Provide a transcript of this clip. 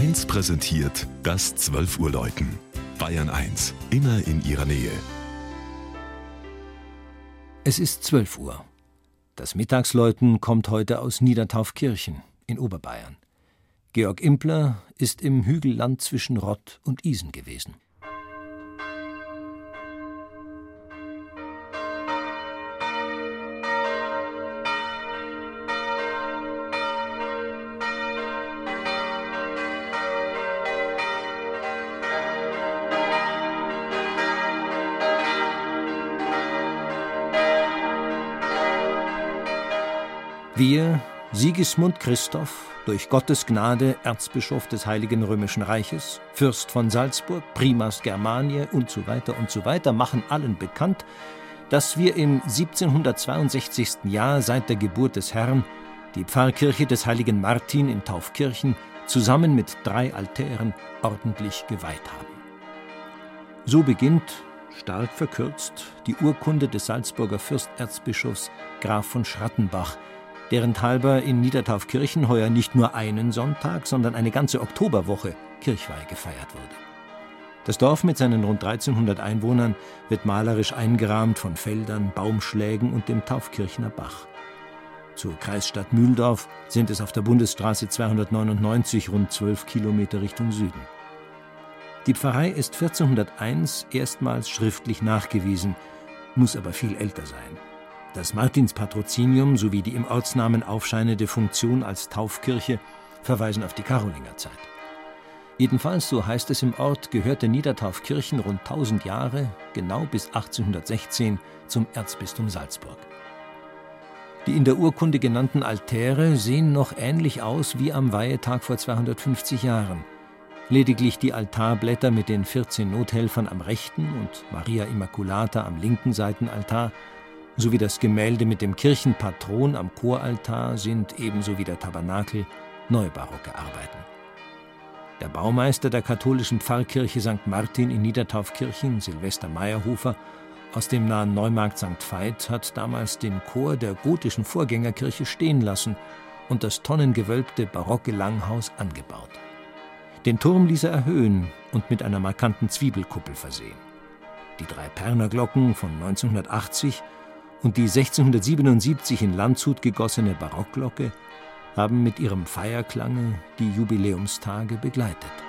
1 präsentiert das 12 Uhr Läuten. Bayern 1, immer in ihrer Nähe. Es ist 12 Uhr. Das Mittagsläuten kommt heute aus Niedertaufkirchen in Oberbayern. Georg Impler ist im Hügelland zwischen Rott und Isen gewesen. Wir, Sigismund Christoph, durch Gottes Gnade Erzbischof des Heiligen Römischen Reiches, Fürst von Salzburg, Primas Germaniae und so weiter und so weiter, machen allen bekannt, dass wir im 1762. Jahr seit der Geburt des Herrn die Pfarrkirche des heiligen Martin in Taufkirchen zusammen mit drei Altären ordentlich geweiht haben. So beginnt, stark verkürzt, die Urkunde des Salzburger Fürsterzbischofs Graf von Schrattenbach, deren halber in Niedertaufkirchen heuer nicht nur einen Sonntag, sondern eine ganze Oktoberwoche Kirchweih gefeiert wurde. Das Dorf mit seinen rund 1300 Einwohnern wird malerisch eingerahmt von Feldern, Baumschlägen und dem Taufkirchner Bach. Zur Kreisstadt Mühldorf sind es auf der Bundesstraße 299 rund 12 Kilometer Richtung Süden. Die Pfarrei ist 1401 erstmals schriftlich nachgewiesen, muss aber viel älter sein. Das Martinspatrozinium sowie die im Ortsnamen aufscheinende Funktion als Taufkirche verweisen auf die Karolingerzeit. Jedenfalls, so heißt es im Ort, gehörte Niedertaufkirchen rund 1000 Jahre, genau bis 1816, zum Erzbistum Salzburg. Die in der Urkunde genannten Altäre sehen noch ähnlich aus wie am Weihetag vor 250 Jahren. Lediglich die Altarblätter mit den 14 Nothelfern am rechten und Maria Immaculata am linken Seitenaltar sowie das Gemälde mit dem Kirchenpatron am Choraltar sind ebenso wie der Tabernakel neubarocke Arbeiten. Der Baumeister der katholischen Pfarrkirche St. Martin in Niedertaufkirchen, Silvester Meyerhofer, aus dem nahen Neumarkt St. Veit, hat damals den Chor der gotischen Vorgängerkirche stehen lassen und das tonnengewölbte barocke Langhaus angebaut. Den Turm ließ er erhöhen und mit einer markanten Zwiebelkuppel versehen. Die drei Pernerglocken von 1980 und die 1677 in Landshut gegossene Barockglocke haben mit ihrem Feierklange die Jubiläumstage begleitet.